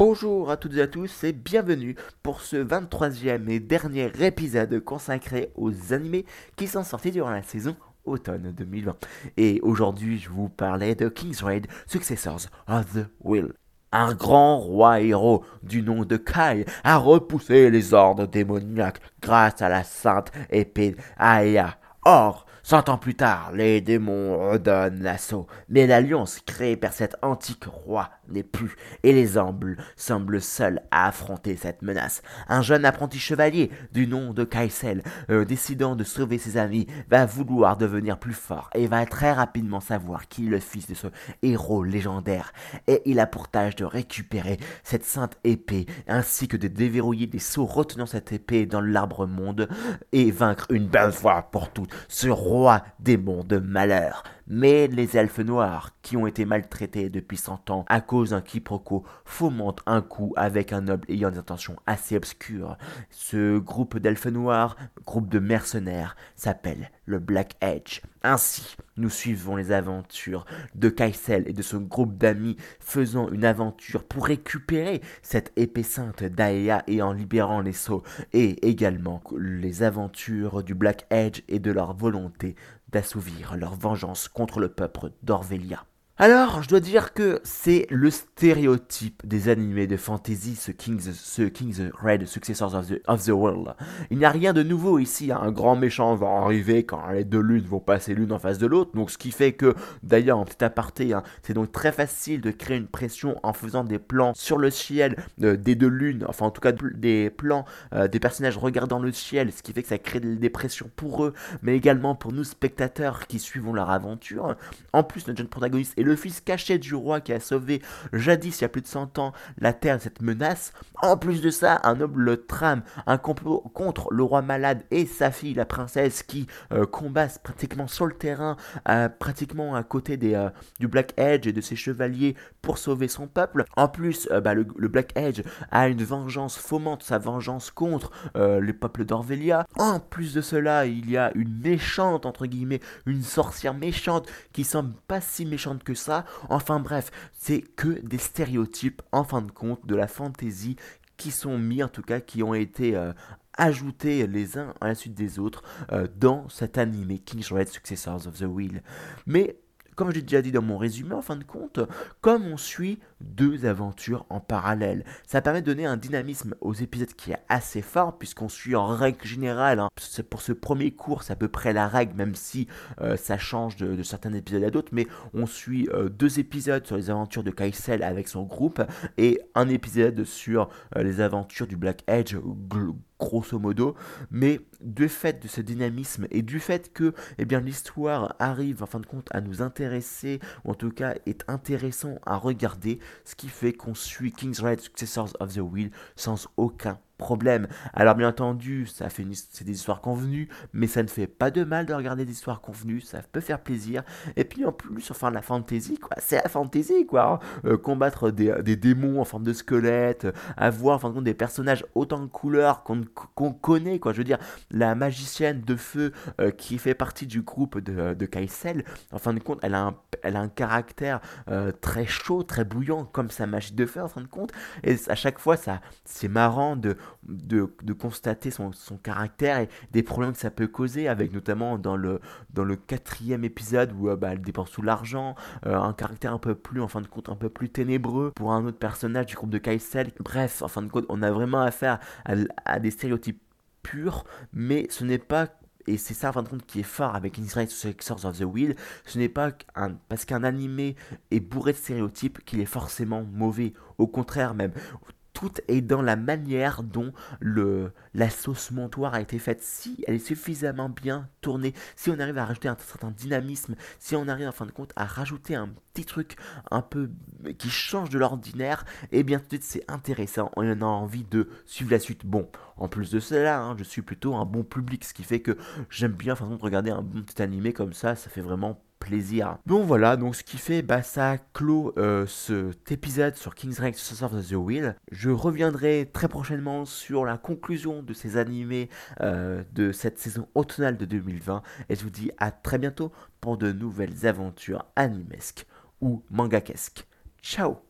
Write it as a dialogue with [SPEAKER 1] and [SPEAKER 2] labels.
[SPEAKER 1] Bonjour à toutes et à tous et bienvenue pour ce 23e et dernier épisode consacré aux animés qui sont sortis durant la saison automne 2020. Et aujourd'hui, je vous parlais de King's Raid Successors of the Will. Un grand roi héros du nom de Kai a repoussé les ordres démoniaques grâce à la sainte épée Aea. Or, Cent ans plus tard, les démons redonnent l'assaut, mais l'alliance créée par cet antique roi n'est plus, et les Ambles semblent seuls à affronter cette menace. Un jeune apprenti chevalier du nom de Kaisel, euh, décidant de sauver ses amis, va vouloir devenir plus fort et va très rapidement savoir qui est le fils de ce héros légendaire. Et il a pour tâche de récupérer cette sainte épée, ainsi que de déverrouiller des sceaux retenant cette épée dans l'arbre monde, et vaincre une belle fois pour toutes ce roi démon de malheur. Mais les elfes noirs, qui ont été maltraités depuis cent ans à cause d'un quiproquo, fomentent un coup avec un noble ayant des intentions assez obscures. Ce groupe d'elfes noirs, groupe de mercenaires, s'appelle le Black Edge. Ainsi, nous suivons les aventures de Kaisel et de son groupe d'amis faisant une aventure pour récupérer cette épée sainte d'Aea et en libérant les sceaux, et également les aventures du Black Edge et de leur volonté d'assouvir leur vengeance contre le peuple d'Orvelia. Alors, je dois dire que c'est le stéréotype des animés de fantasy, ce King's, ce King's Red Successors of the, of the World. Il n'y a rien de nouveau ici, hein. un grand méchant va arriver quand les deux lunes vont passer l'une en face de l'autre, donc ce qui fait que, d'ailleurs, en petit aparté, hein, c'est donc très facile de créer une pression en faisant des plans sur le ciel euh, des deux lunes, enfin en tout cas des plans euh, des personnages regardant le ciel, ce qui fait que ça crée des pressions pour eux, mais également pour nous spectateurs qui suivons leur aventure. En plus, notre jeune protagoniste est le le fils caché du roi qui a sauvé jadis il y a plus de 100 ans la terre de cette menace. En plus de ça, un noble trame un complot contre le roi malade et sa fille, la princesse, qui euh, combattent pratiquement sur le terrain, pratiquement à côté des, euh, du Black Edge et de ses chevaliers pour sauver son peuple. En plus, euh, bah, le, Black Edge a une vengeance, fomente sa vengeance contre le peuple d'Orvelia. En plus de cela, il y a une méchante, entre guillemets, une sorcière méchante qui semble pas si méchante que Enfin bref, c'est que des stéréotypes en fin de compte de la fantasy qui sont mis en tout cas, qui ont été euh, ajoutés les uns à la suite des autres euh, dans cet animé King's Red Successors of the Wheel. Mais comme j'ai déjà dit dans mon résumé, en fin de compte, comme on suit deux aventures en parallèle, ça permet de donner un dynamisme aux épisodes qui est assez fort, puisqu'on suit en règle générale, hein, pour ce premier cours, c'est à peu près la règle, même si euh, ça change de, certains épisodes à d'autres, mais on suit euh, deux épisodes sur les aventures de Kaisel avec son groupe, et un épisode sur euh, les aventures du Black Edge grosso modo, mais du fait de ce dynamisme et du fait que eh bien l'histoire arrive en fin de compte à nous intéresser ou en tout cas est intéressant à regarder, ce qui fait qu'on suit King's Red Successors of the Wheel sans aucun problème. Alors bien entendu, ça c'est des histoires convenues, mais ça ne fait pas de mal de regarder des histoires convenues, ça peut faire plaisir. Et puis en plus, enfin la fantasy, quoi, c'est la fantasy, quoi. Hein. Euh, combattre des, démons en forme de squelette, avoir en fin de compte des personnages autant de couleurs qu'on connaît, quoi. Je veux dire, la magicienne de feu euh, qui fait partie du groupe de, de Kaisel, en fin de compte, elle a un, elle a un caractère euh, très chaud, très bouillant, comme sa magie de feu, en fin de compte. Et à chaque fois, ça, c'est marrant de de, constater son, caractère et des problèmes que ça peut causer, avec notamment dans le, dans le quatrième épisode où euh, bah, elle dépense tout l'argent, euh, un caractère un peu plus, en fin de compte, un peu plus ténébreux pour un autre personnage du groupe de Kaisel. Bref, en fin de compte, on a vraiment affaire à, des stéréotypes purs, mais ce n'est pas et c'est ça en fin de compte qui est fort avec Inside Successors of the Wheel, ce n'est pas un, parce qu'un animé est bourré de stéréotypes qu'il est forcément mauvais. Au contraire même, est dans la manière dont le, la sauce montoire a été faite. Si elle est suffisamment bien tournée, si on arrive à rajouter un certain dynamisme, si on arrive en fin de compte à rajouter un petit truc un peu qui change de l'ordinaire, et eh bien tout de suite c'est intéressant, on en a envie de suivre la suite. Bon, en plus de cela, hein, je suis plutôt un bon public, ce qui fait que j'aime bien en regarder un bon petit animé comme ça, ça fait vraiment plaisir. Bon voilà, donc ce qui fait, bah ça clôt euh, cet épisode sur King's Rex of the Wheel. Je reviendrai très prochainement sur la conclusion de ces animés euh, de cette saison automnale de 2020 et je vous dis à très bientôt pour de nouvelles aventures animesques ou mangakesques. Ciao